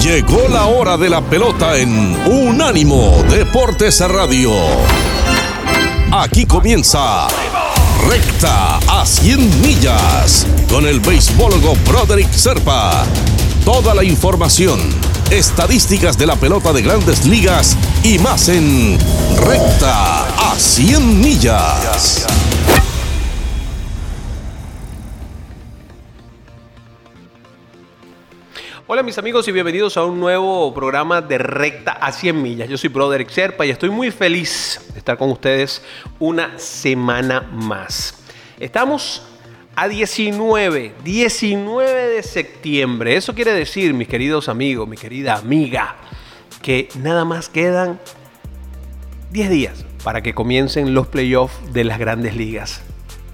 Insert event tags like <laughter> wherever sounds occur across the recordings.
Llegó la hora de la pelota en Unánimo Deportes Radio. Aquí comienza Recta a 100 millas con el beisbólogo Broderick Serpa. Toda la información, estadísticas de la pelota de grandes ligas y más en Recta a 100 millas. Hola mis amigos y bienvenidos a un nuevo programa de Recta a 100 millas. Yo soy Broderick Serpa y estoy muy feliz de estar con ustedes una semana más. Estamos a 19, 19 de septiembre. Eso quiere decir, mis queridos amigos, mi querida amiga, que nada más quedan 10 días para que comiencen los playoffs de las grandes ligas.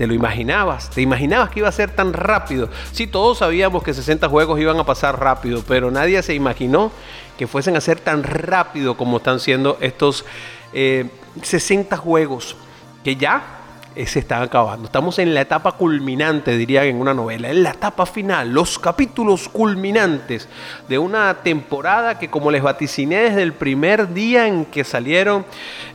¿Te lo imaginabas? ¿Te imaginabas que iba a ser tan rápido? Sí, todos sabíamos que 60 juegos iban a pasar rápido, pero nadie se imaginó que fuesen a ser tan rápido como están siendo estos 60 eh, juegos, que ya se están acabando. Estamos en la etapa culminante, diría en una novela, en la etapa final, los capítulos culminantes de una temporada que como les vaticiné desde el primer día en que salieron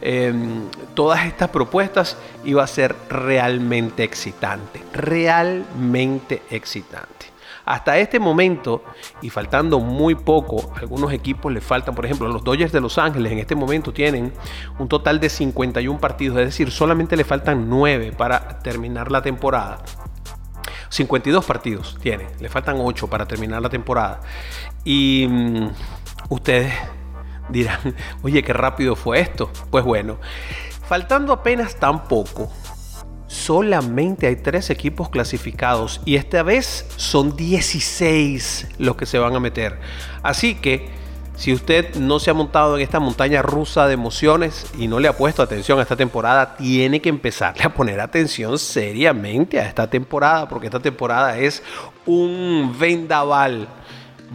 em, todas estas propuestas, iba a ser realmente excitante, realmente excitante. Hasta este momento, y faltando muy poco, algunos equipos le faltan, por ejemplo, los Dodgers de Los Ángeles en este momento tienen un total de 51 partidos, es decir, solamente le faltan 9 para terminar la temporada. 52 partidos tiene, le faltan 8 para terminar la temporada. Y mm, ustedes dirán, oye, qué rápido fue esto. Pues bueno, faltando apenas tan poco, solamente hay tres equipos clasificados y esta vez son 16 los que se van a meter. Así que si usted no se ha montado en esta montaña rusa de emociones y no le ha puesto atención a esta temporada, tiene que empezarle a poner atención seriamente a esta temporada, porque esta temporada es un vendaval.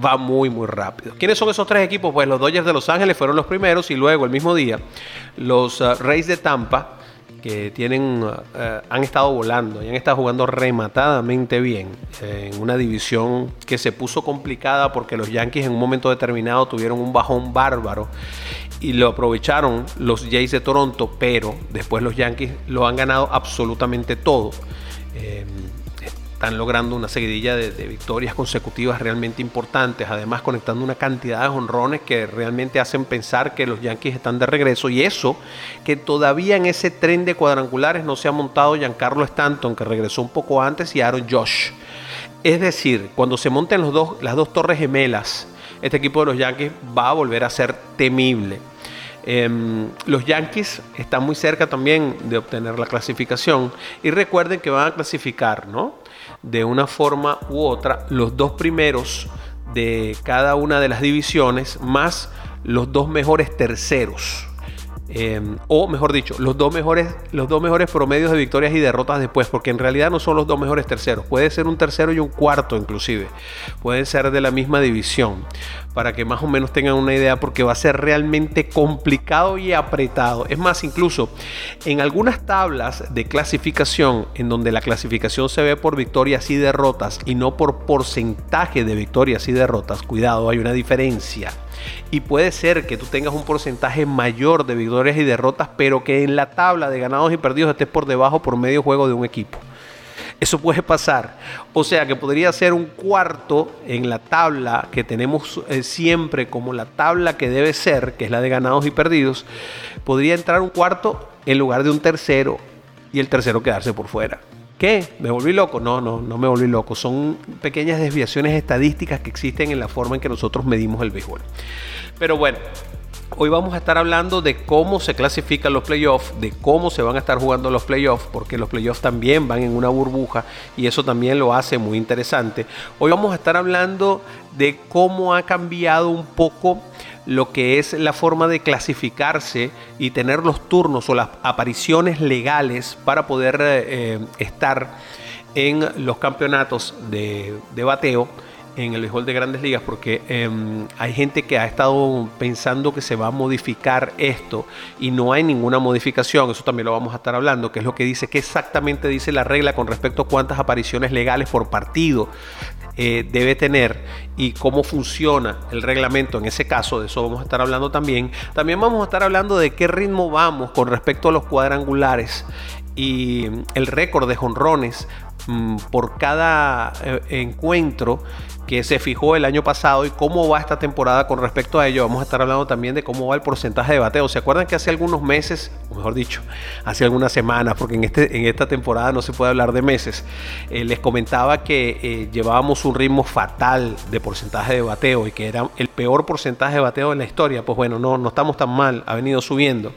Va muy, muy rápido. ¿Quiénes son esos tres equipos? Pues los Dodgers de Los Ángeles fueron los primeros y luego el mismo día los uh, Rays de Tampa que tienen, eh, han estado volando y han estado jugando rematadamente bien en una división que se puso complicada porque los Yankees en un momento determinado tuvieron un bajón bárbaro y lo aprovecharon los Jays de Toronto, pero después los Yankees lo han ganado absolutamente todo. Eh, están logrando una seguidilla de, victorias consecutivas realmente importantes, además conectando una cantidad de honrones que realmente hacen pensar que los Yankees están de regreso y eso que todavía en ese tren de cuadrangulares no se ha montado Giancarlo Stanton, que regresó un poco antes, y Aaron Josh. Es decir, cuando se monten las dos torres gemelas, este equipo de los Yankees va a volver a ser temible. Em, los Yankees están muy cerca también de obtener la clasificación y recuerden que van a clasificar, ¿no? De una forma u otra los dos primeros de cada una de las divisiones más los dos mejores terceros. Em, o mejor dicho, los dos, mejores, los dos mejores promedios de victorias y derrotas después, porque en realidad no son los dos mejores terceros, puede ser un tercero y un cuarto inclusive, pueden ser de la misma división, para que más o menos tengan una idea, porque va a ser realmente complicado y apretado. Es más, incluso en algunas tablas de clasificación, en donde la clasificación se ve por victorias y derrotas y no por porcentaje de victorias y derrotas, cuidado, hay una diferencia. Y puede ser que tú tengas un porcentaje mayor de victorias y derrotas, pero que en la tabla de ganados y perdidos estés por debajo por medio juego de un equipo. Eso puede pasar. O sea que podría ser un cuarto en la tabla que tenemos eh, siempre como la tabla que debe ser, que es la de ganados y perdidos. Podría entrar un cuarto en lugar de un tercero y el tercero quedarse por fuera. ¿Qué? ¿Me volví loco? No, no, no me volví loco. Son pequeñas desviaciones estadísticas que existen en la forma en que nosotros medimos el béisbol. Pero bueno, Hoy vamos a estar hablando de cómo se clasifican los playoffs, de cómo se van a estar jugando los playoffs, porque los playoffs también van en una burbuja y eso también lo hace muy interesante. Hoy vamos a estar hablando de cómo ha cambiado un poco lo que es la forma de clasificarse y tener los turnos o las apariciones legales para poder eh, estar en los campeonatos de bateo en el béisbol de grandes ligas porque em, hay gente que ha estado pensando que se va a modificar esto y no hay ninguna modificación, eso también lo vamos a estar hablando, que es lo que dice, que exactamente dice la regla con respecto a cuántas apariciones legales por partido eh, debe tener y cómo funciona el reglamento en ese caso, de eso vamos a estar hablando también. También vamos a estar hablando de qué ritmo vamos con respecto a los cuadrangulares y el récord de jonrones mm, por cada eh, encuentro que se fijó el año pasado y cómo va esta temporada con respecto a ello. Vamos a estar hablando también de cómo va el porcentaje de bateo. ¿Se acuerdan que hace algunos meses, o mejor dicho, hace algunas semanas, porque en, este, en esta temporada no se puede hablar de meses, eh, les comentaba que eh, llevábamos un ritmo fatal de porcentaje de bateo y que era el peor porcentaje de bateo en la historia? Pues bueno, no, no estamos tan mal, ha venido subiendo.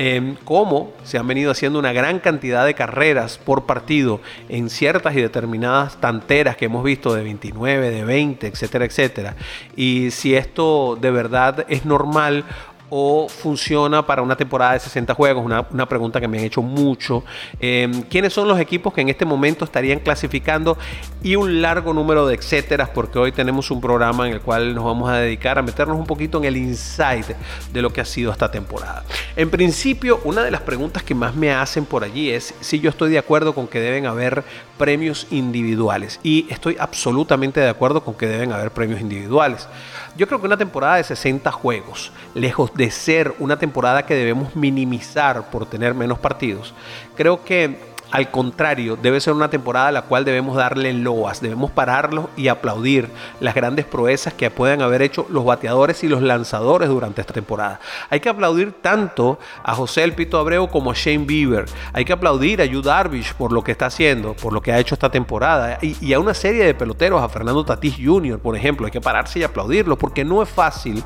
Eh, cómo se han venido haciendo una gran cantidad de carreras por partido en ciertas y determinadas tanteras que hemos visto de 29, de 20, etcétera, etcétera. Y si esto de verdad es normal o funciona para una temporada de 60 juegos? Una, pregunta que me han hecho mucho. Em, ¿Quiénes son los equipos que en este momento estarían clasificando? Y un largo número de etcéteras, porque hoy tenemos un programa en el cual nos vamos a dedicar a meternos un poquito en el insight de lo que ha sido esta temporada. En principio, una de las preguntas que más me hacen por allí es si yo estoy de acuerdo con que deben haber premios individuales. Y estoy absolutamente de acuerdo con que deben haber premios individuales. Yo creo que una temporada de 60 juegos, lejos de ser una temporada que debemos minimizar por tener menos partidos, creo que al contrario, debe ser una temporada a la cual debemos darle loas, debemos pararlos y aplaudir las grandes proezas que puedan haber hecho los bateadores y los lanzadores durante esta temporada. Hay que aplaudir tanto a José El Pito Abreu como a Shane Bieber. Hay que aplaudir a Yu Darvish por lo que está haciendo, por lo que ha hecho esta temporada. Y, a una serie de peloteros, a Fernando Tatís Jr., por ejemplo. Hay que pararse y aplaudirlo porque no es fácil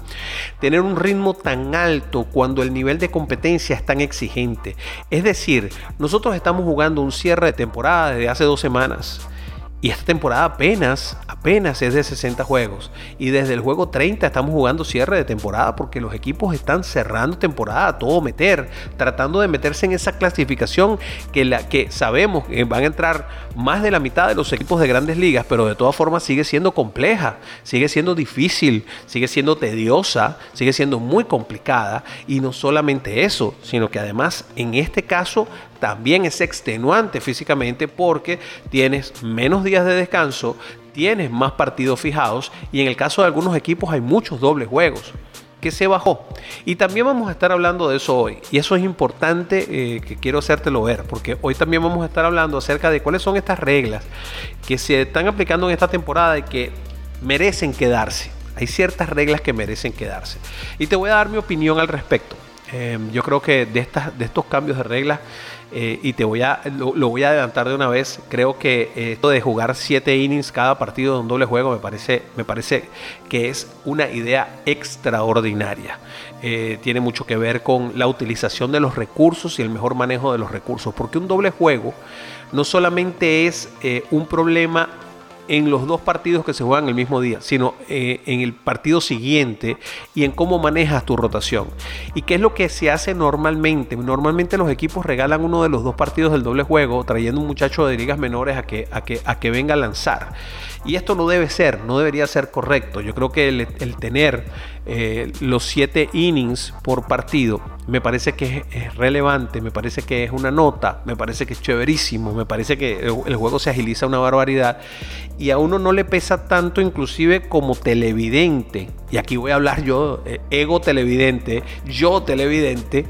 tener un ritmo tan alto cuando el nivel de competencia es tan exigente. Es decir, nosotros estamos jugando un cierre de temporada desde hace dos semanas. Y esta temporada apenas, apenas es de 60 juegos. Y desde el juego 30 estamos jugando cierre de temporada porque los equipos están cerrando temporada todo meter, tratando de meterse en esa clasificación que, la, que sabemos que van a entrar más de la mitad de los equipos de grandes ligas, pero de todas formas sigue siendo compleja, sigue siendo difícil, sigue siendo tediosa, sigue siendo muy complicada. Y no solamente eso, sino que además en este caso también es extenuante físicamente porque tienes menos días de descanso, tienes más partidos fijados y en el caso de algunos equipos hay muchos dobles juegos que se bajó. Y también vamos a estar hablando de eso hoy. Y eso es importante eh, que quiero hacértelo ver, porque hoy también vamos a estar hablando acerca de cuáles son estas reglas que se están aplicando en esta temporada y que merecen quedarse. Hay ciertas reglas que merecen quedarse. Y te voy a dar mi opinión al respecto. Em, yo creo que de, estas, de estos cambios de reglas eh, y te voy a, lo, voy a adelantar de una vez. Creo que esto de jugar 7 innings cada partido de un doble juego me parece, me parece que es una idea extraordinaria. Eh, tiene mucho que ver con la utilización de los recursos y el mejor manejo de los recursos. Porque un doble juego no solamente es eh, un problema en los dos partidos que se juegan el mismo día, sino eh, en el partido siguiente y en cómo manejas tu rotación. ¿Y qué es lo que se hace normalmente? Normalmente los equipos regalan uno de los dos partidos del doble juego, trayendo un muchacho de ligas menores a que, a que, a que venga a lanzar. Y esto no debe ser, no debería ser correcto. Yo creo que el, tener eh, los siete innings por partido me parece que es, relevante, me parece que es una nota, me parece que es chéverísimo, me parece que el, juego se agiliza una barbaridad y a uno no le pesa tanto inclusive como televidente. Y aquí voy a hablar yo, eh, ego televidente, yo televidente.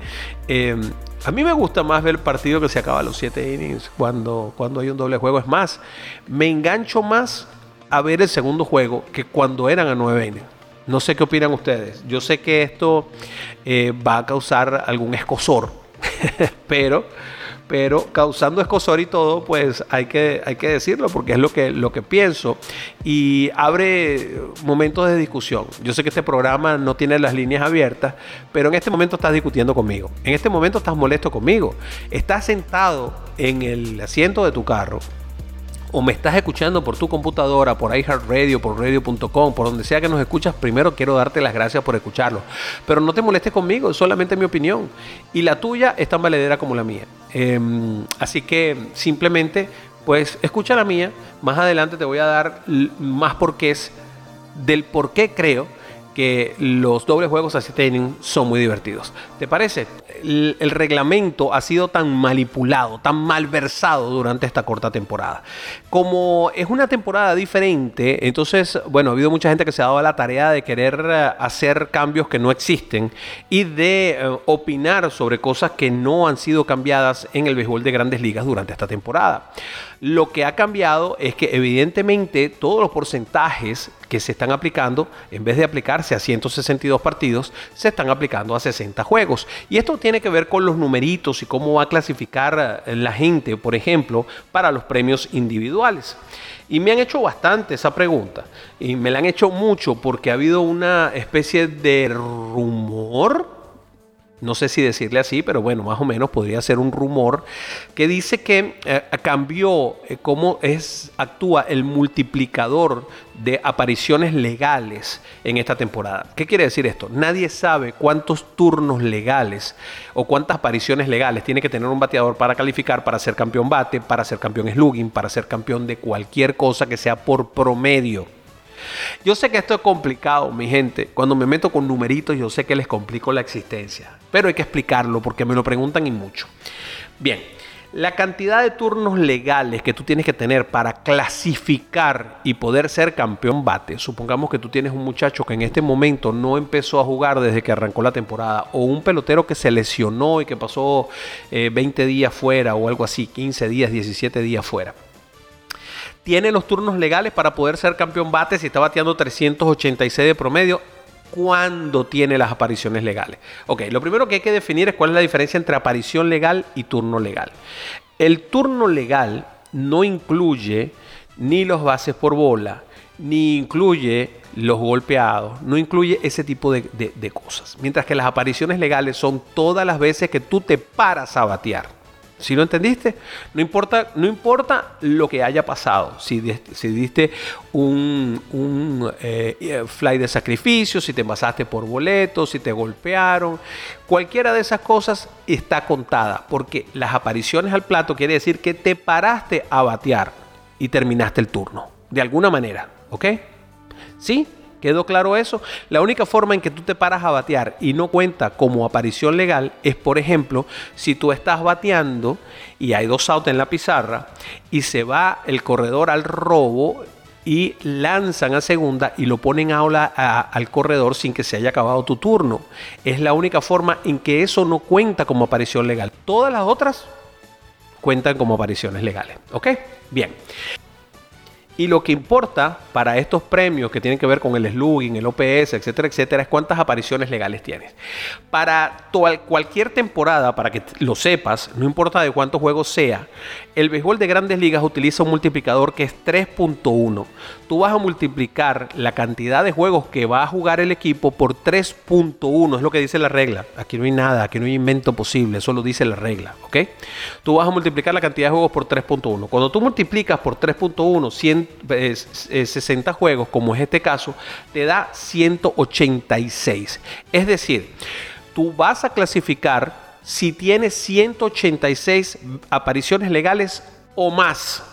Em, a mí me gusta más ver el partido que se acaba los siete innings cuando, cuando hay un doble juego. Es más, me engancho más a ver el segundo juego que cuando eran a 9 No sé qué opinan ustedes. Yo sé que esto eh, va a causar algún escosor, <laughs> pero, pero causando escosor y todo, pues hay que, hay que decirlo porque es lo que, lo que pienso y abre momentos de discusión. Yo sé que este programa no tiene las líneas abiertas, pero en este momento estás discutiendo conmigo. En este momento estás molesto conmigo. Estás sentado en el asiento de tu carro o me estás escuchando por tu computadora, por iHeartRadio, por radio.com, por donde sea que nos escuchas, primero quiero darte las gracias por escucharlo. Pero no te molestes conmigo, es solamente mi opinión. Y la tuya es tan valedera como la mía. Em, así que simplemente, pues escucha la mía. Más adelante te voy a dar más porqués del por qué creo que los dobles juegos así tienen son muy divertidos. ¿Te parece? El, el, reglamento ha sido tan manipulado, tan malversado durante esta corta temporada. Como es una temporada diferente, entonces, bueno, ha habido mucha gente que se ha dado la tarea de querer eh, hacer cambios que no existen y de eh, opinar sobre cosas que no han sido cambiadas en el béisbol de grandes ligas durante esta temporada. Lo que ha cambiado es que evidentemente todos los porcentajes que se están aplicando, en vez de aplicarse a 162 partidos, se están aplicando a 60 juegos. Y esto tiene que ver con los numeritos y cómo va a clasificar eh, la gente, por ejemplo, para los premios individuales. Y me han hecho bastante esa pregunta. Y me la han hecho mucho porque ha habido una especie de rumor no sé si decirle así, pero bueno, más o menos podría ser un rumor que dice que eh, cambió eh, cómo es, actúa el multiplicador de apariciones legales en esta temporada. ¿Qué quiere decir esto? Nadie sabe cuántos turnos legales o cuántas apariciones legales tiene que tener un bateador para calificar para ser campeón bate, para ser campeón slugging, para ser campeón de cualquier cosa que sea por promedio. Yo sé que esto es complicado, mi gente. Cuando me meto con numeritos, yo sé que les complico la existencia. Pero hay que explicarlo porque me lo preguntan y mucho. Bien, la cantidad de turnos legales que tú tienes que tener para clasificar y poder ser campeón bate. Supongamos que tú tienes un muchacho que en este momento no empezó a jugar desde que arrancó la temporada. O un pelotero que se lesionó y que pasó 20 eh, días fuera o algo así, 15 días, 17 días fuera tiene los turnos legales para poder ser campeón bate si está bateando 386 de promedio cuando tiene las apariciones legales. Ok, lo primero que hay que definir es cuál es la diferencia entre aparición legal y turno legal. El turno legal no incluye ni los bases por bola, ni incluye los golpeados, no incluye ese tipo de, de cosas. Mientras que las apariciones legales son todas las veces que tú te paras a batear. Si lo entendiste? No importa, no importa lo que haya pasado. Si, diste un, eh, fly de sacrificio, si te envasaste por boletos, si te golpearon, cualquiera de esas cosas está contada. Porque las apariciones al plato quiere decir que te paraste a batear y terminaste el turno. De alguna manera. ¿Ok? ¿Sí? ¿Quedó claro eso? La única forma en que tú te paras a batear y no cuenta como aparición legal es, por ejemplo, si tú estás bateando y hay dos outs en la pizarra y se va el corredor al robo y lanzan a segunda y lo ponen a, al corredor sin que se haya acabado tu turno. Es la única forma en que eso no cuenta como aparición legal. Todas las otras cuentan como apariciones legales. ¿Ok? Bien. Y lo que importa para estos premios que tienen que ver con el slugging, el OPS, etcétera, etcétera, es cuántas apariciones legales tienes. Para cualquier temporada, para que lo sepas, no importa de cuántos juegos sea, el béisbol de grandes ligas utiliza un multiplicador que es 3.1. Tú vas a multiplicar la cantidad de juegos que va a jugar el equipo por 3.1, es lo que dice la regla. Aquí no hay nada, aquí no hay invento posible, eso lo dice la regla, ¿ok? Tú vas a multiplicar la cantidad de juegos por 3.1. Cuando tú multiplicas por 3.1, 60 juegos, como es este caso, te da 186. Es decir, tú vas a clasificar si tiene 186 apariciones legales o más.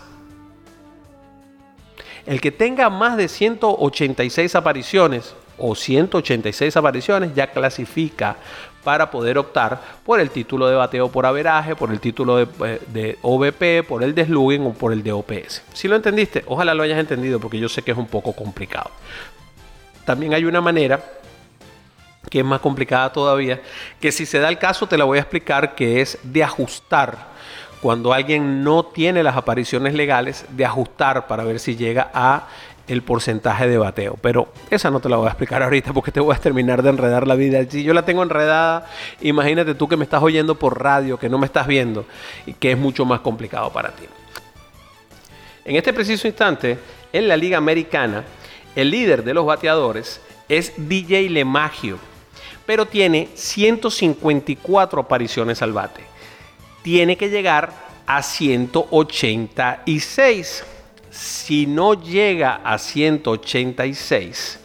El que tenga más de 186 apariciones o 186 apariciones ya clasifica para poder optar por el título de bateo por averaje, por el título de, eh, OVP, por el de slugging o por el de OPS. Si lo entendiste, ojalá lo hayas entendido porque yo sé que es un poco complicado. También hay una manera que es más complicada todavía, que si se da el caso te la voy a explicar, que es de ajustar. Cuando alguien no tiene las apariciones legales, de ajustar para ver si llega a el porcentaje de bateo. Pero esa no te la voy a explicar <laughs> ahorita porque te voy a terminar de enredar la vida. Si yo la tengo enredada, imagínate tú que me estás oyendo por radio, que no me estás viendo y que es mucho más complicado para ti. En este preciso instante, en la Liga Americana, el líder de los bateadores es DJ LeMagio pero tiene 154 apariciones al bate. Tiene que llegar a 186. Si no llega a 186,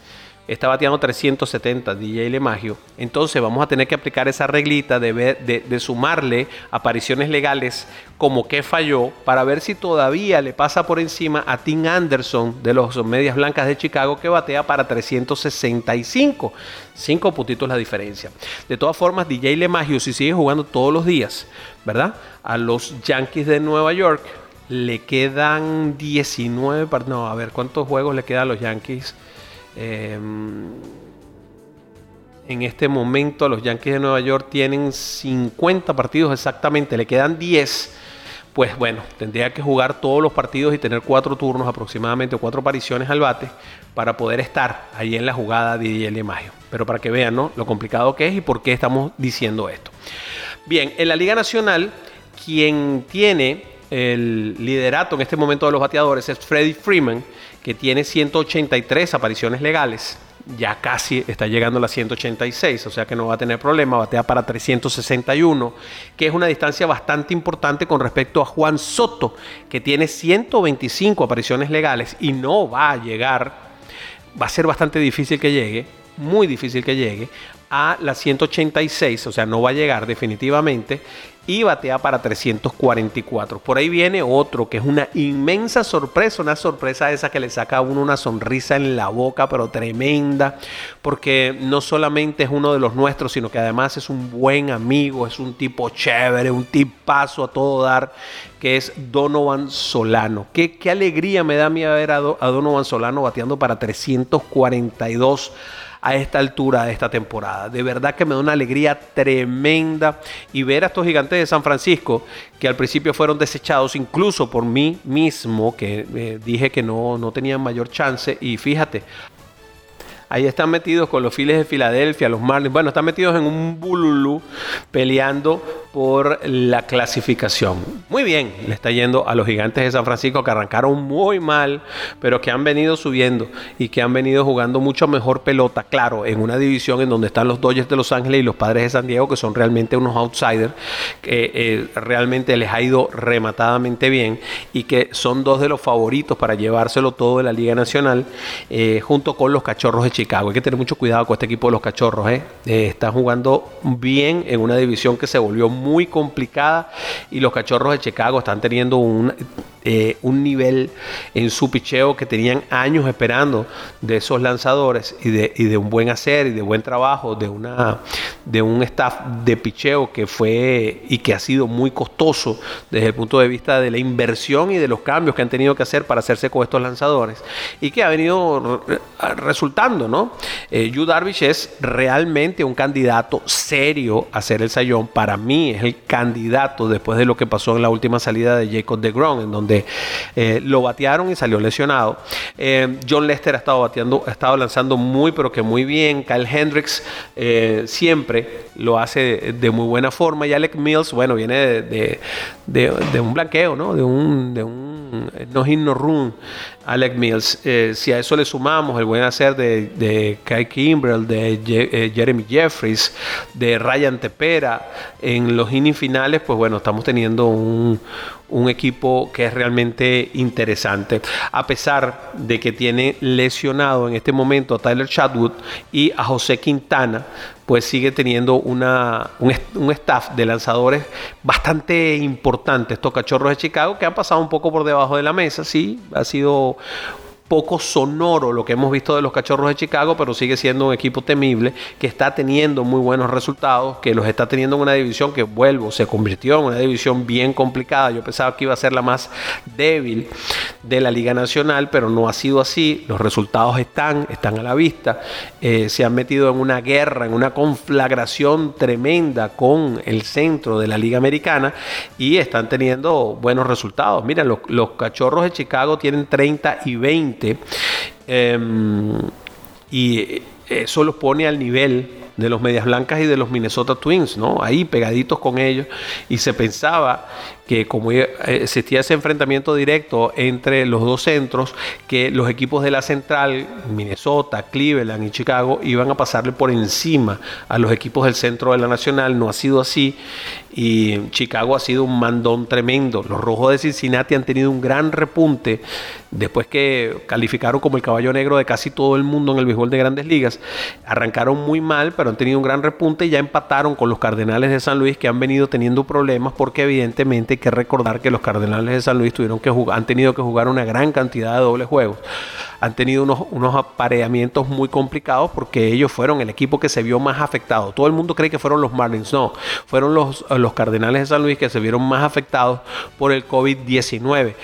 está bateando 370 DJ LeMagio. Entonces vamos a tener que aplicar esa reglita de, de, sumarle apariciones legales como que falló para ver si todavía le pasa por encima a Tim Anderson de los Medias Blancas de Chicago que batea para 365. Cinco puntitos la diferencia. De todas formas, DJ LeMagio si sigue jugando todos los días, ¿verdad? A los Yankees de Nueva York le quedan 19, no, a ver, ¿cuántos juegos le quedan a los Yankees? Em, en este momento los Yankees de Nueva York tienen 50 partidos exactamente, le quedan 10. Pues bueno, tendría que jugar todos los partidos y tener cuatro turnos aproximadamente, cuatro apariciones al bate para poder estar ahí en la jugada de de Mayo. Pero para que vean ¿no? lo complicado que es y por qué estamos diciendo esto. Bien, en la Liga Nacional, quien tiene el liderato en este momento de los bateadores es Freddie Freeman, que tiene 183 apariciones legales. Ya casi está llegando a las 186, o sea que no va a tener problema, batea para 361, que es una distancia bastante importante con respecto a Juan Soto, que tiene 125 apariciones legales y no va a llegar, va a ser bastante difícil que llegue, muy difícil que llegue a las 186, o sea, no va a llegar definitivamente y batea para 344. Por ahí viene otro que es una inmensa sorpresa, una sorpresa esa que le saca a uno una sonrisa en la boca, pero tremenda, porque no solamente es uno de los nuestros, sino que además es un buen amigo, es un tipo chévere, un tipazo a todo dar, que es Donovan Solano. Qué, qué alegría me da a mí ver a, a Donovan Solano bateando para 342 a esta altura de esta temporada. De verdad que me da una alegría tremenda y ver a estos gigantes de San Francisco que al principio fueron desechados incluso por mí mismo, que eh, dije que no, no tenían mayor chance y fíjate, Ahí están metidos con los files de Filadelfia, los Marlins. Bueno, están metidos en un bululú peleando por la clasificación. Muy bien, le está yendo a los gigantes de San Francisco que arrancaron muy mal, pero que han venido subiendo y que han venido jugando mucho mejor pelota, claro, en una división en donde están los Dodgers de Los Ángeles y los Padres de San Diego, que son realmente unos outsiders, que eh, realmente les ha ido rematadamente bien y que son dos de los favoritos para llevárselo todo de la Liga Nacional, eh, junto con los Cachorros Chicago. Hay que tener mucho cuidado con este equipo de los Cachorros, ¿eh? están jugando bien en una división que se volvió muy complicada y los cachorros de Chicago están teniendo un, eh, un nivel en su picheo que tenían años esperando de esos lanzadores y de, un buen hacer y de buen trabajo de, una, de un staff de picheo que fue y que ha sido muy costoso desde el punto de vista de la inversión y de los cambios que han tenido que hacer para hacerse con estos lanzadores y que ha venido resultando, ¿no? Eh, Yu Darvish es realmente un candidato serio a ser el sayón. Para mí es el candidato después de lo que pasó en la última salida de Jacob de Grom, en donde eh, lo batearon y salió lesionado. Eh, John Lester ha estado bateando, ha estado lanzando muy, pero que muy bien. Kyle Hendricks eh, siempre lo hace de, muy buena forma. Y Alec Mills, bueno, viene de, de, un blanqueo, ¿no? De un, de un no hit no run. Alec Mills. si a eso le sumamos el buen hacer de, Kai Kimbrell, de Jeremy Jeffries, de Ryan Tepera en los innings finales, pues bueno, estamos teniendo un, un equipo que es realmente interesante. A pesar de que tiene lesionado en este momento a Tyler Chadwood y a José Quintana, pues sigue teniendo una, un, staff de lanzadores bastante importante. Estos cachorros de Chicago que han pasado un poco por debajo de la mesa, sí, ha sido poco sonoro lo que hemos visto de los Cachorros de Chicago, pero sigue siendo un equipo temible que está teniendo muy buenos resultados, que los está teniendo en una división que, vuelvo, se convirtió en una división bien complicada. Yo pensaba que iba a ser la más débil de la Liga Nacional, pero no ha sido así. Los resultados están, están a la vista. Eh, se han metido en una guerra, en una conflagración tremenda con el centro de la Liga Americana y están teniendo buenos resultados. Miren, los, los Cachorros de Chicago tienen 30 y 20 Em, y eso los pone al nivel de los Medias Blancas y de los Minnesota Twins, ¿no? Ahí pegaditos con ellos y se pensaba que como existía ese enfrentamiento directo entre los dos centros, que los equipos de la central, Minnesota, Cleveland y Chicago, iban a pasarle por encima a los equipos del centro de la nacional. No ha sido así y Chicago ha sido un mandón tremendo. Los rojos de Cincinnati han tenido un gran repunte después que calificaron como el caballo negro de casi todo el mundo en el béisbol de grandes ligas. Arrancaron muy mal, pero han tenido un gran repunte y ya empataron con los Cardenales de San Luis que han venido teniendo problemas porque evidentemente que recordar que los Cardenales de San Luis tuvieron que jugar, han tenido que jugar una gran cantidad de dobles juegos. Han tenido unos, unos apareamientos muy complicados porque ellos fueron el equipo que se vio más afectado. Todo el mundo cree que fueron los Marlins, no, fueron los, los Cardenales de San Luis que se vieron más afectados por el COVID-19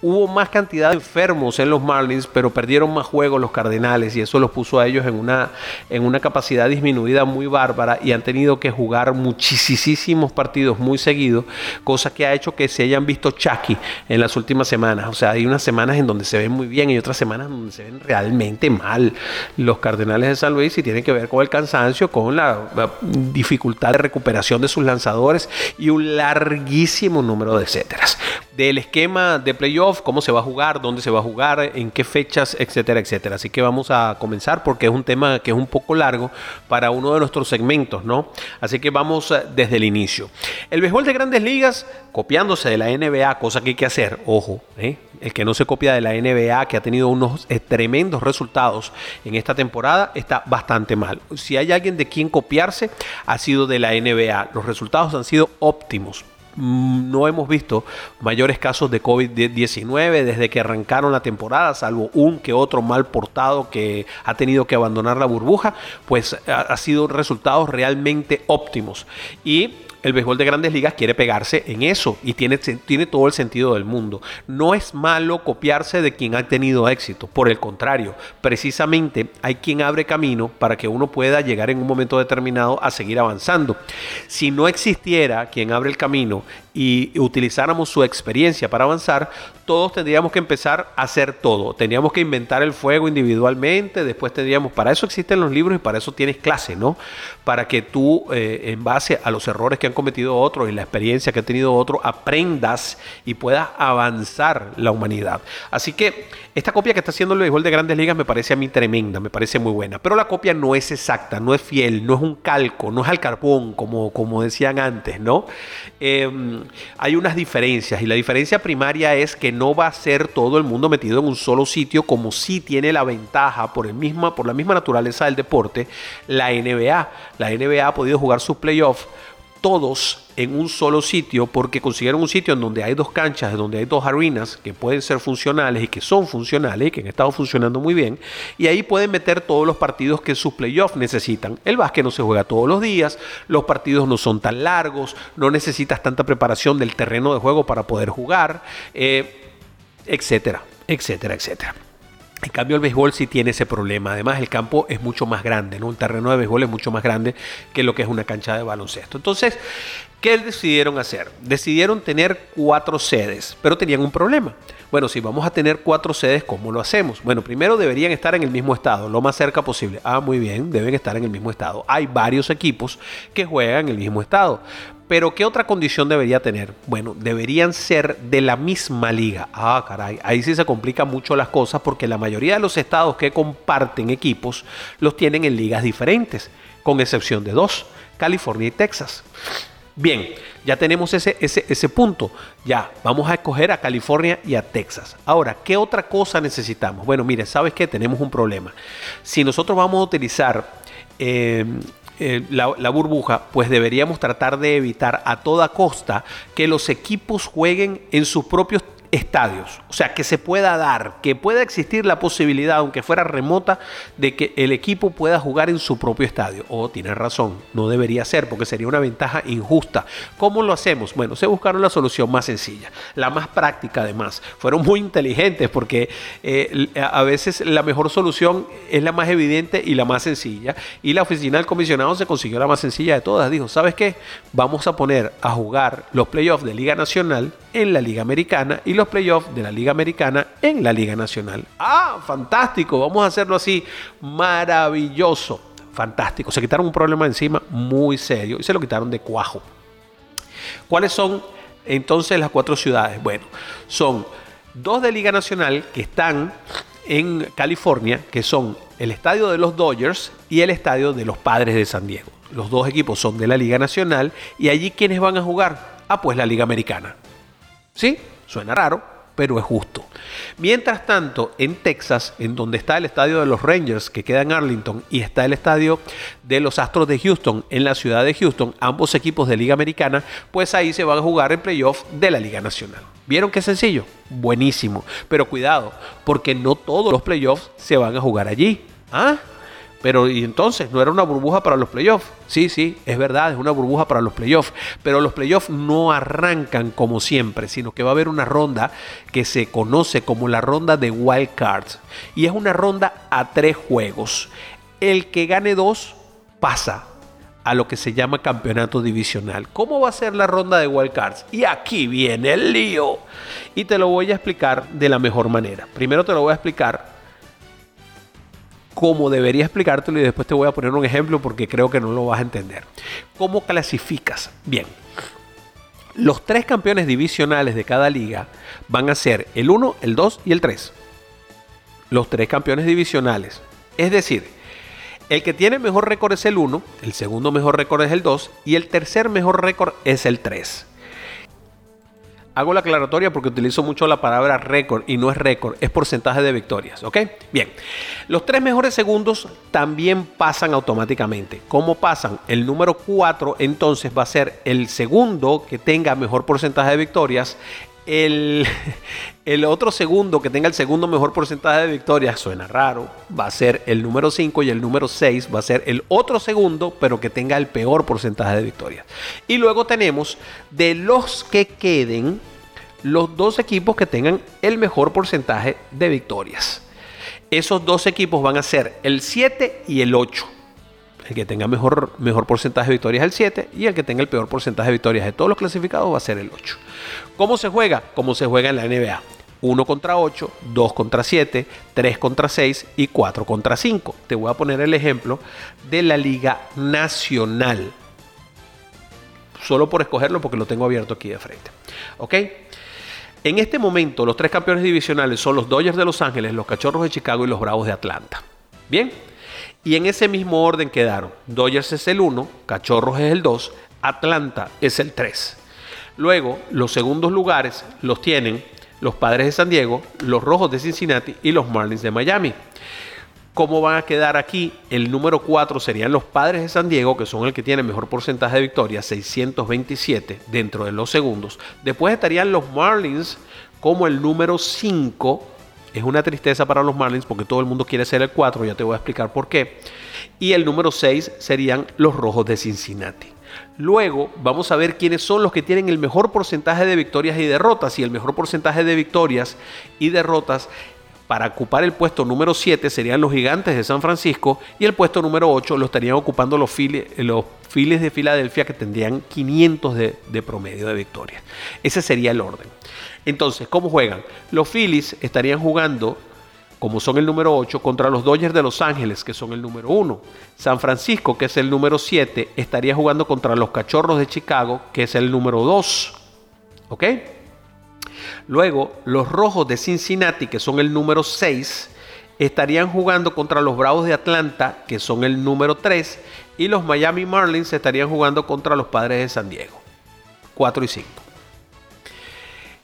hubo más cantidad de enfermos en los Marlins, pero perdieron más juegos los Cardenales y eso los puso a ellos en una, en una capacidad disminuida muy bárbara y han tenido que jugar muchísimos partidos muy seguidos, cosa que ha hecho que se hayan visto chaki en las últimas semanas. O sea, hay unas semanas en donde se ven muy bien y otras semanas donde se ven realmente mal los Cardenales de San Luis y tienen que ver con el cansancio, con la, la dificultad de recuperación de sus lanzadores y un larguísimo número de etcéteras. Del esquema de playoff cómo se va a jugar, dónde se va a jugar, en qué fechas, etcétera, etcétera. Así que vamos a comenzar porque es un tema que es un poco largo para uno de nuestros segmentos, ¿no? Así que vamos eh, desde el inicio. El béisbol de grandes ligas, copiándose de la NBA, cosa que hay que hacer, ojo, ¿eh? el que no se copia de la NBA, que ha tenido unos eh, tremendos resultados en esta temporada, está bastante mal. Si hay alguien de quien copiarse, ha sido de la NBA. Los resultados han sido óptimos. Mm, no hemos visto mayores casos de COVID-19 desde que arrancaron la temporada, salvo un que otro mal portado que ha tenido que abandonar la burbuja, pues ha, ha sido resultados realmente óptimos. Y el béisbol de grandes ligas quiere pegarse en eso y tiene, tiene todo el sentido del mundo. No es malo copiarse de quien ha tenido éxito, por el contrario, precisamente hay quien abre camino para que uno pueda llegar en un momento determinado a seguir avanzando. Si no existiera quien abre el camino y utilizáramos su experiencia para avanzar, todos tendríamos que empezar a hacer todo. Tendríamos que inventar el fuego individualmente, después tendríamos, para eso existen los libros y para eso tienes clase, ¿no? Para que tú, eh, en base a los errores que han cometido otros y la experiencia que ha tenido otro, aprendas y puedas avanzar la humanidad. Así que esta copia que está haciendo el béisbol de grandes ligas me parece a mí tremenda, me parece muy buena, pero la copia no es exacta, no es fiel, no es un calco, no es al carbón, como, como decían antes, ¿no? Em, hay unas diferencias y la diferencia primaria es que no va a ser todo el mundo metido en un solo sitio como si tiene la ventaja por, el misma, por la misma naturaleza del deporte la NBA. La NBA ha podido jugar sus playoffs todos en un solo sitio porque consiguieron un sitio en donde hay dos canchas, donde hay dos arenas que pueden ser funcionales y que son funcionales y que han estado funcionando muy bien y ahí pueden meter todos los partidos que sus playoffs necesitan. El básquet no se juega todos los días, los partidos no son tan largos, no necesitas tanta preparación del terreno de juego para poder jugar, eh, etcétera, etcétera, etcétera. En cambio, el béisbol sí tiene ese problema. Además, el campo es mucho más grande, ¿no? El terreno de béisbol es mucho más grande que lo que es una cancha de baloncesto. Entonces, ¿qué decidieron hacer? Decidieron tener cuatro sedes, pero tenían un problema. Bueno, si vamos a tener cuatro sedes, ¿cómo lo hacemos? Bueno, primero deberían estar en el mismo estado, lo más cerca posible. Ah, muy bien, deben estar en el mismo estado. Hay varios equipos que juegan en el mismo estado. Pero ¿qué otra condición debería tener? Bueno, deberían ser de la misma liga. Ah, caray, ahí sí se complican mucho las cosas porque la mayoría de los estados que comparten equipos los tienen en ligas diferentes, con excepción de dos, California y Texas. Bien, ya tenemos ese, ese, ese punto. Ya, vamos a escoger a California y a Texas. Ahora, ¿qué otra cosa necesitamos? Bueno, mire, ¿sabes qué? Tenemos un problema. Si nosotros vamos a utilizar eh, eh, la, burbuja, pues deberíamos tratar de evitar a toda costa que los equipos jueguen en sus propios estadios. O sea, que se pueda dar, que pueda existir la posibilidad, aunque fuera remota, de que el equipo pueda jugar en su propio estadio. O oh, tiene razón, no debería ser, porque sería una ventaja injusta. ¿Cómo lo hacemos? Bueno, se buscaron la solución más sencilla, la más práctica además. Fueron muy inteligentes porque eh, a veces la mejor solución es la más evidente y la más sencilla. Y la oficina del comisionado se consiguió la más sencilla de todas. Dijo, ¿sabes qué? Vamos a poner a jugar los playoffs de Liga Nacional en la Liga Americana y los playoffs de la Liga Americana en la Liga Nacional. Ah, fantástico, vamos a hacerlo así. Maravilloso fantástico. Se quitaron un problema encima muy serio y se lo quitaron de cuajo. ¿Cuáles son entonces las cuatro ciudades? Bueno, son dos de Liga Nacional que están en California, que son el estadio de los Dodgers y el estadio de los Padres de San Diego. Los dos equipos son de la Liga Nacional y allí quienes van a jugar? Ah, pues la Liga Americana. ¿Sí? Suena raro, pero es justo. Mientras tanto, en Texas, en donde está el estadio de los Rangers, que queda en Arlington, y está el estadio de los Astros de Houston, en la ciudad de Houston, ambos equipos de Liga Americana, pues ahí se van a jugar el playoff de la Liga Nacional. ¿Vieron qué sencillo? Buenísimo. Pero cuidado, porque no todos los playoffs se van a jugar allí. ¿Ah? Pero y entonces, ¿no era una burbuja para los playoffs? Sí, sí, es verdad, es una burbuja para los playoffs. Pero los playoffs no arrancan como siempre, sino que va a haber una ronda que se conoce como la ronda de wild cards. Y es una ronda a tres juegos. El que gane dos pasa a lo que se llama campeonato divisional. ¿Cómo va a ser la ronda de wild cards? Y aquí viene el lío. Y te lo voy a explicar de la mejor manera. Primero te lo voy a explicar como debería explicártelo y después te voy a poner un ejemplo porque creo que no lo vas a entender. ¿Cómo clasificas? Bien. Los tres campeones divisionales de cada liga van a ser el 1, el 2 y el 3. Los tres campeones divisionales. Es decir, el que tiene mejor récord es el 1, el segundo mejor récord es el 2 y el tercer mejor récord es el 3. Hago la aclaratoria porque utilizo mucho la palabra récord y no es récord, es porcentaje de victorias, ¿ok? Bien, los tres mejores segundos también pasan automáticamente. ¿Cómo pasan? El número 4 entonces va a ser el segundo que tenga mejor porcentaje de victorias. El, <laughs> el, otro segundo que tenga el segundo mejor porcentaje de victorias, suena raro, va a ser el número 5 y el número 6 va a ser el otro segundo, pero que tenga el peor porcentaje de victorias. Y luego tenemos de los que queden, los dos equipos que tengan el mejor porcentaje de victorias. Esos dos equipos van a ser el 7 y el 8. El que tenga mejor, mejor porcentaje de victorias es el 7 y el que tenga el peor porcentaje de victorias de todos los clasificados va a ser el 8. ¿Cómo se juega? Como se juega en la NBA. 1 contra 8, 2 contra 7, 3 contra 6 y 4 contra 5. Te voy a poner el ejemplo de la Liga Nacional. Solo por escogerlo porque lo tengo abierto aquí de frente. ¿Ok? En este momento, los tres campeones divisionales son los Dodgers de Los Ángeles, los Cachorros de Chicago y los Bravos de Atlanta. Bien, y en ese mismo orden quedaron. Dodgers es el 1, Cachorros es el 2, Atlanta es el 3. Luego, los segundos lugares los tienen los Padres de San Diego, los Rojos de Cincinnati y los Marlins de Miami. ¿Cómo van a quedar aquí? El número 4 serían los Padres de San Diego, que son el que tiene mejor porcentaje de victoria, 627 dentro de los segundos. Después estarían los Marlins como el número 5. Es una tristeza para los Marlins porque todo el mundo quiere ser el 4, ya te voy a explicar por qué. Y el número 6 serían los Rojos de Cincinnati. Luego vamos a ver quiénes son los que tienen el mejor porcentaje de victorias y derrotas. Y el mejor porcentaje de victorias y derrotas para ocupar el puesto número 7 serían los gigantes de San Francisco y el puesto número 8 lo estarían ocupando los Phillies, los de Filadelfia que tendrían 500 de, de promedio de victorias. Ese sería el orden. Entonces, ¿cómo juegan? Los Phillies estarían jugando como son el número 8, contra los Dodgers de Los Ángeles, que son el número 1. San Francisco, que es el número 7, estaría jugando contra los Cachorros de Chicago, que es el número 2. ¿Ok? Luego, los Rojos de Cincinnati, que son el número 6, estarían jugando contra los Bravos de Atlanta, que son el número 3, y los Miami Marlins estarían jugando contra los Padres de San Diego, 4 y 5.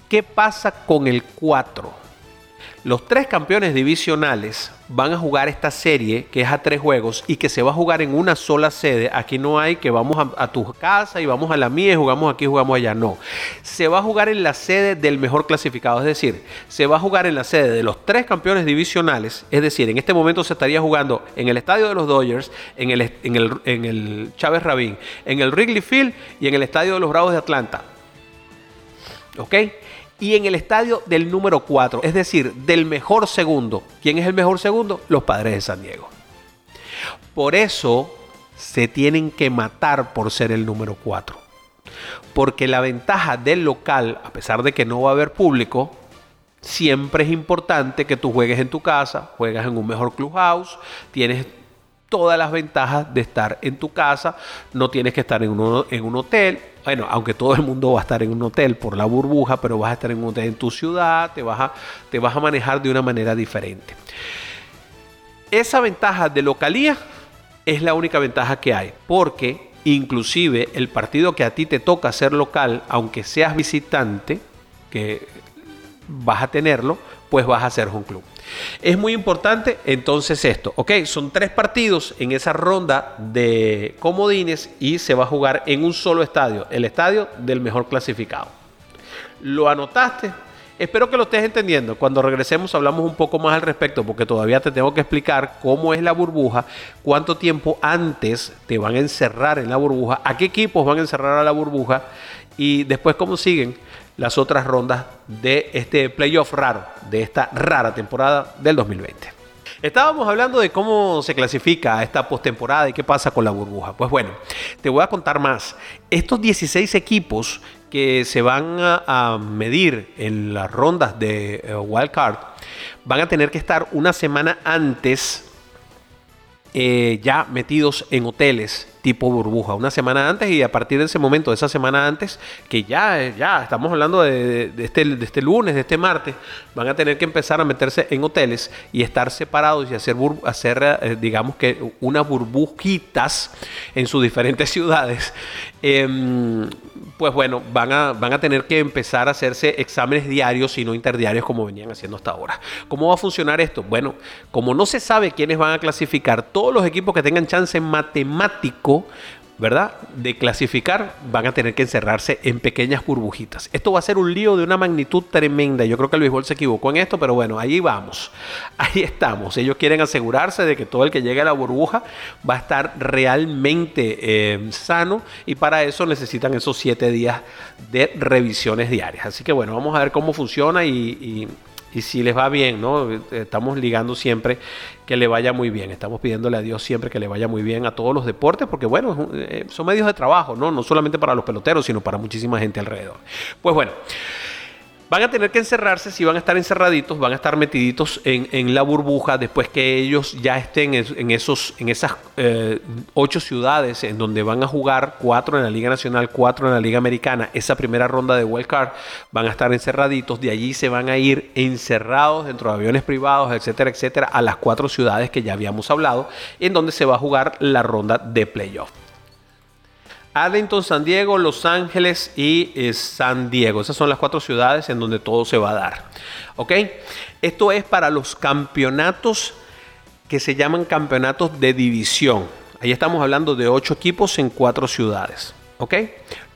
¿Qué pasa con el 4? Los tres campeones divisionales van a jugar esta serie que es a tres juegos y que se va a jugar en una sola sede. Aquí no hay que vamos a, tu casa y vamos a la mía y jugamos aquí, jugamos allá. No. Se va a jugar en la sede del mejor clasificado. Es decir, se va a jugar en la sede de los tres campeones divisionales. Es decir, en este momento se estaría jugando en el estadio de los Dodgers, en el, en el, en el Chávez Rabín, en el Wrigley Field y en el estadio de los Bravos de Atlanta. ¿Ok? Y en el estadio del número 4, es decir, del mejor segundo. ¿Quién es el mejor segundo? Los padres de San Diego. Por eso se tienen que matar por ser el número 4. Porque la ventaja del local, a pesar de que no va a haber público, siempre es importante que tú juegues en tu casa, juegas en un mejor clubhouse, tienes todas las ventajas de estar en tu casa. No tienes que estar en un, en un hotel. Bueno, aunque todo el mundo va a estar en un hotel por la burbuja, pero vas a estar en un hotel en tu ciudad, te vas a, te vas a manejar de una manera diferente. Esa ventaja de localía es la única ventaja que hay, porque inclusive el partido que a ti te toca ser local, aunque seas visitante, que vas a tenerlo, pues vas a ser un club. Es muy importante entonces esto, ok, son tres partidos en esa ronda de comodines y se va a jugar en un solo estadio, el estadio del mejor clasificado. ¿Lo anotaste? Espero que lo estés entendiendo. Cuando regresemos hablamos un poco más al respecto porque todavía te tengo que explicar cómo es la burbuja, cuánto tiempo antes te van a encerrar en la burbuja, a qué equipos van a encerrar a la burbuja y después cómo siguen las otras rondas de este playoff raro, de esta rara temporada del 2020. Estábamos hablando de cómo se clasifica esta postemporada y qué pasa con la burbuja. Pues bueno, te voy a contar más. Estos 16 equipos que se van a, medir en las rondas de eh, Wild Card van a tener que estar una semana antes eh, ya metidos en hoteles tipo burbuja, una semana antes y a partir de ese momento, de esa semana antes, que ya, ya estamos hablando de, este, de este lunes, de este martes, van a tener que empezar a meterse en hoteles y estar separados y hacer, hacer eh, digamos que unas burbujitas en sus diferentes <laughs> ciudades. Em, pues bueno, van a, van a tener que empezar a hacerse exámenes diarios y no interdiarios como venían haciendo hasta ahora. ¿Cómo va a funcionar esto? Bueno, como no se sabe quiénes van a clasificar, todos los equipos que tengan chance en ¿verdad? De clasificar, van a tener que encerrarse en pequeñas burbujitas. Esto va a ser un lío de una magnitud tremenda. Yo creo que el béisbol se equivocó en esto, pero bueno, ahí vamos. <laughs> Ahí estamos. Ellos quieren asegurarse de que todo el que llegue a la burbuja va a estar realmente eh, sano y para eso necesitan esos siete días de revisiones diarias. Así que bueno, vamos a ver cómo funciona y y si les va bien, ¿no? Estamos ligando siempre que le vaya muy bien. Estamos pidiéndole a Dios siempre que le vaya muy bien a todos los deportes, porque bueno, eh, son medios de trabajo, ¿no? No solamente para los peloteros, sino para muchísima gente alrededor. Pues bueno. Van a tener que encerrarse, si van a estar encerraditos, van a estar metiditos en, la burbuja después que ellos ya estén en, esos, en esas eh, ocho ciudades en donde van a jugar, cuatro en la Liga Nacional, cuatro en la Liga Americana, esa primera ronda de Wild Card, van a estar encerraditos, de allí se van a ir encerrados dentro de aviones privados, etcétera, etcétera, a las cuatro ciudades que ya habíamos hablado, en donde se va a jugar la ronda de playoff. Arlington, San Diego, Los Ángeles y eh, San Diego. Esas son las cuatro ciudades en donde todo se va a dar. ¿Ok? Esto es para los campeonatos que se llaman campeonatos de división. Ahí estamos hablando de ocho equipos en cuatro ciudades. ¿Ok?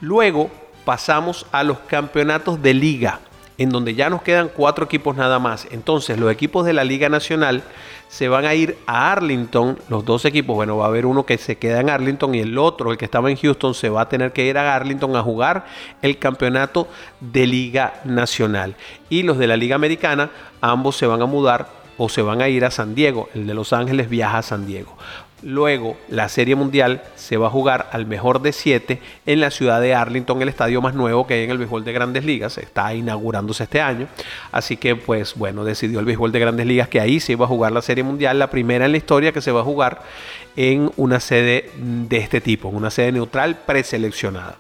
Luego pasamos a los campeonatos de liga en donde ya nos quedan cuatro equipos nada más. Entonces los equipos de la Liga Nacional se van a ir a Arlington, los dos equipos, bueno, va a haber uno que se queda en Arlington y el otro, el que estaba en Houston, se va a tener que ir a Arlington a jugar el campeonato de Liga Nacional. Y los de la Liga Americana, ambos se van a mudar o se van a ir a San Diego. El de Los Ángeles viaja a San Diego. Luego, la Serie Mundial se va a jugar al mejor de siete en la ciudad de Arlington, el estadio más nuevo que hay en el béisbol de Grandes Ligas. Está inaugurándose este año. Así que, pues bueno, decidió el béisbol de Grandes Ligas que ahí se iba a jugar la Serie Mundial, la primera en la historia que se va a jugar en una sede de este tipo, en una sede neutral preseleccionada.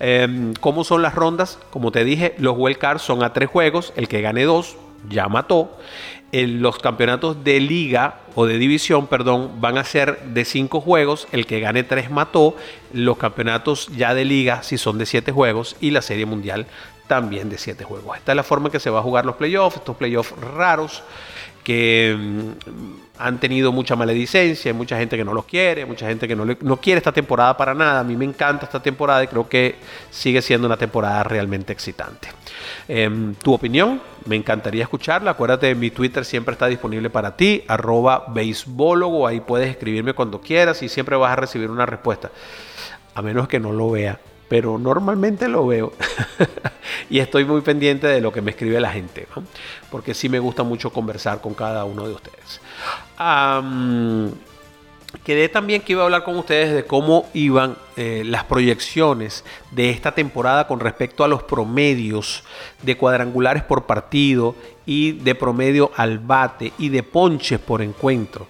Em, ¿Cómo son las rondas? Como te dije, los wild cards son a tres juegos. El que gane dos ya mató los campeonatos de liga o de división, perdón, van a ser de cinco juegos. El que gane tres mató. Los campeonatos ya de liga, si son de siete juegos, y la serie mundial también de siete juegos. Esta es la forma en que se va a jugar los playoffs, estos playoffs raros que mm, han tenido mucha maledicencia, hay mucha gente que no los quiere, mucha gente que no, no quiere esta temporada para nada. A mí me encanta esta temporada y creo que sigue siendo una temporada realmente excitante. Em, tu opinión, me encantaría escucharla. Acuérdate, mi Twitter siempre está disponible para ti, arroba beisbólogo. Ahí puedes escribirme cuando quieras y siempre vas a recibir una respuesta. A menos que no lo vea pero normalmente lo veo <laughs> y estoy muy pendiente de lo que me escribe la gente, porque sí me gusta mucho conversar con cada uno de ustedes. quedé también que iba a hablar con ustedes de cómo iban eh, las proyecciones de esta temporada con respecto a los promedios de cuadrangulares por partido y de promedio al bate y de ponches por encuentro.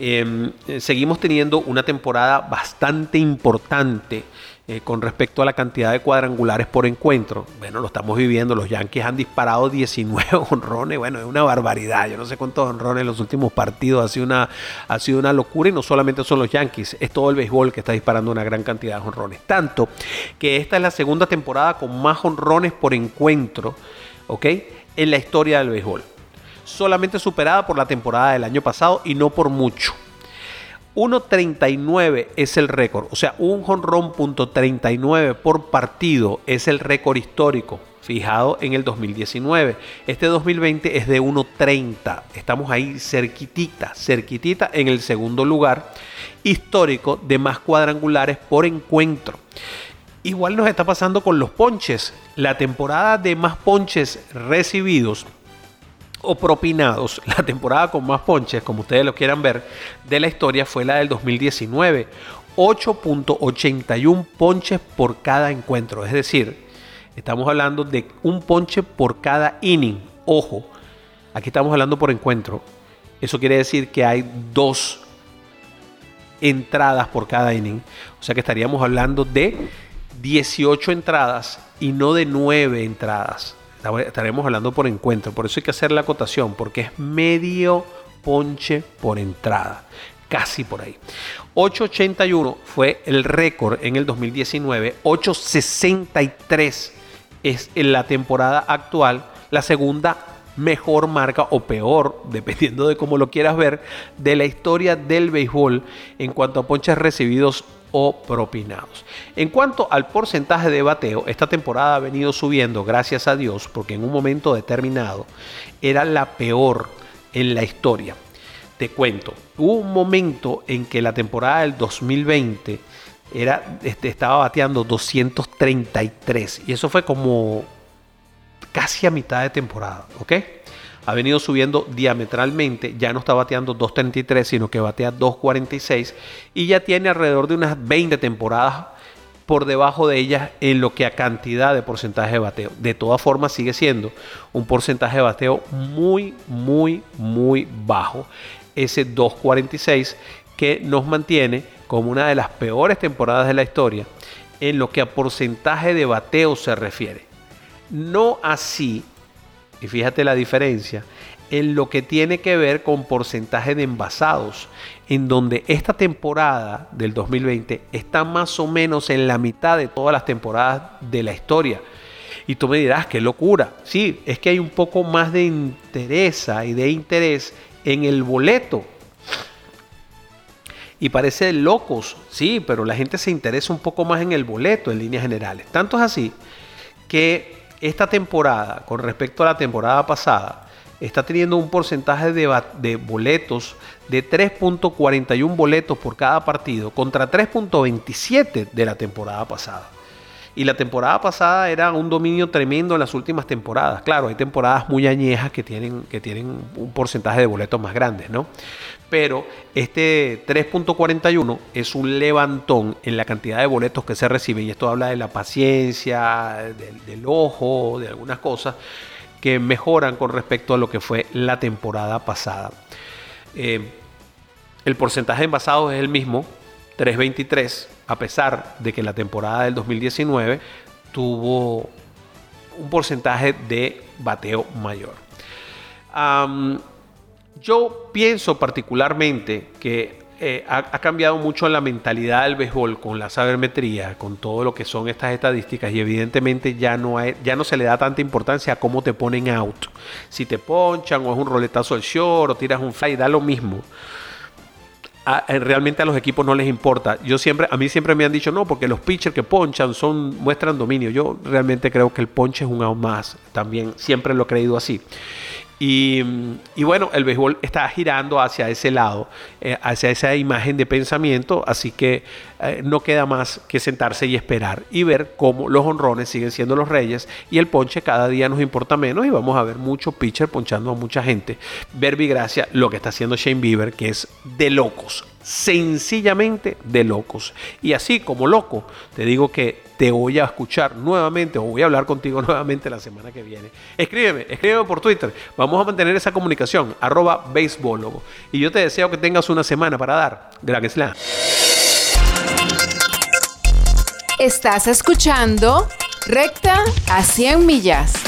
Em, eh, seguimos teniendo una temporada bastante importante eh, con respecto a la cantidad de cuadrangulares por encuentro. Bueno, lo estamos viviendo. Los Yankees han disparado 19 <laughs> honrones. Bueno, es una barbaridad. Yo no sé cuántos honrones en los últimos partidos. Ha sido, una, ha sido una locura. Y no solamente son los Yankees, es todo el béisbol que está disparando una gran cantidad de honrones. Tanto que esta es la segunda temporada con más honrones por encuentro, ¿ok? En la historia del béisbol. Solamente superada por la temporada del año pasado y no por mucho. 1.39 es el récord, o sea, un jonrón punto 39 por partido es el récord histórico fijado en el 2019. Este 2020 es de 1.30. Estamos ahí cerquitita, cerquitita en el segundo lugar histórico de más cuadrangulares por encuentro. Igual nos está pasando con los ponches. La temporada de más ponches recibidos o propinados, <laughs> la temporada con más ponches, como ustedes lo quieran ver, de la historia fue la del 2019. 8.81 ponches por cada encuentro. Es decir, estamos hablando de un ponche por cada inning. Ojo, aquí estamos hablando por encuentro. Eso quiere decir que hay dos entradas por cada inning. O sea que estaríamos hablando de 18 entradas y no de 9 entradas estaremos hablando por encuentro. Por eso hay que hacer la acotación, porque es medio ponche por entrada. Casi por ahí. 8.81 fue el récord en el 2019. 8.63 es en la temporada actual la segunda mejor marca o peor, <laughs> dependiendo de cómo lo quieras ver, de la historia del béisbol en cuanto a ponches recibidos o propinados. En cuanto al porcentaje de bateo, esta temporada ha venido subiendo, gracias a Dios, porque en un momento determinado era la peor en la historia. Te cuento, hubo un momento en que la temporada del 2020 era, este, estaba bateando 233 y eso fue como casi a mitad de temporada, ¿ok? Ha venido subiendo diametralmente, ya no está bateando 2.33, sino que batea 2.46 y ya tiene alrededor de unas 20 temporadas por debajo de ellas en lo que a cantidad de porcentaje de bateo. De todas formas sigue siendo un porcentaje de bateo muy, muy, muy bajo. Ese 2.46 que nos mantiene como una de las peores temporadas de la historia en lo que a porcentaje de bateo se refiere. No así y fíjate la diferencia, en lo que tiene que ver con porcentaje de envasados, en donde esta temporada del 2020 está más o menos en la mitad de todas las temporadas de la historia. Y tú me dirás, qué locura. Sí, es que hay un poco más de interés y de interés en el boleto. Y parece locos, sí, pero la gente se interesa un poco más en el boleto en líneas generales. Tanto es así que esta temporada, con respecto a la temporada pasada, está teniendo un porcentaje de, boletos de 3.41 boletos por cada partido contra 3.27 de la temporada pasada. Y la temporada pasada era un dominio tremendo en las últimas temporadas. Claro, hay temporadas muy añejas que tienen, que tienen un porcentaje de boletos más grandes, ¿no? Pero este 3.41 es un levantón en la cantidad de boletos que se reciben. Y esto habla de la paciencia, del, ojo, de algunas cosas que mejoran con respecto a lo que fue la temporada pasada. Eh, el porcentaje de envasados es el mismo, 323 a pesar de que la temporada del 2019 tuvo un porcentaje de bateo mayor. Yo pienso particularmente que eh, ha, cambiado mucho la mentalidad del béisbol con la sabermetría, con todo lo que son estas estadísticas y evidentemente ya no, ya no se le da tanta importancia a cómo te ponen out. Si te ponchan o es un roletazo al short o tiras un fly, da lo mismo realmente a los equipos no les importa. Yo siempre, a mí siempre me han dicho no, porque los pitchers que ponchan son, muestran dominio. Yo realmente creo que el ponche es un aún más. También siempre lo he creído así. Y, bueno, el béisbol está girando hacia ese lado, eh, hacia esa imagen de pensamiento, así que eh, no queda más que sentarse y esperar y ver cómo los honrones siguen siendo los reyes y el ponche cada día nos importa menos y vamos a ver mucho pitcher ponchando a mucha gente. Ver Gracia lo que está haciendo Shane Bieber, que es de locos sencillamente de locos. Y así como loco, te digo que te voy a escuchar nuevamente o voy a hablar contigo <laughs> nuevamente la semana que viene. Escríbeme, escríbeme por Twitter. Vamos a mantener esa comunicación, arroba beisbólogo. Y yo te deseo que tengas una semana para dar. Gracias. Estás escuchando Recta a 100 millas.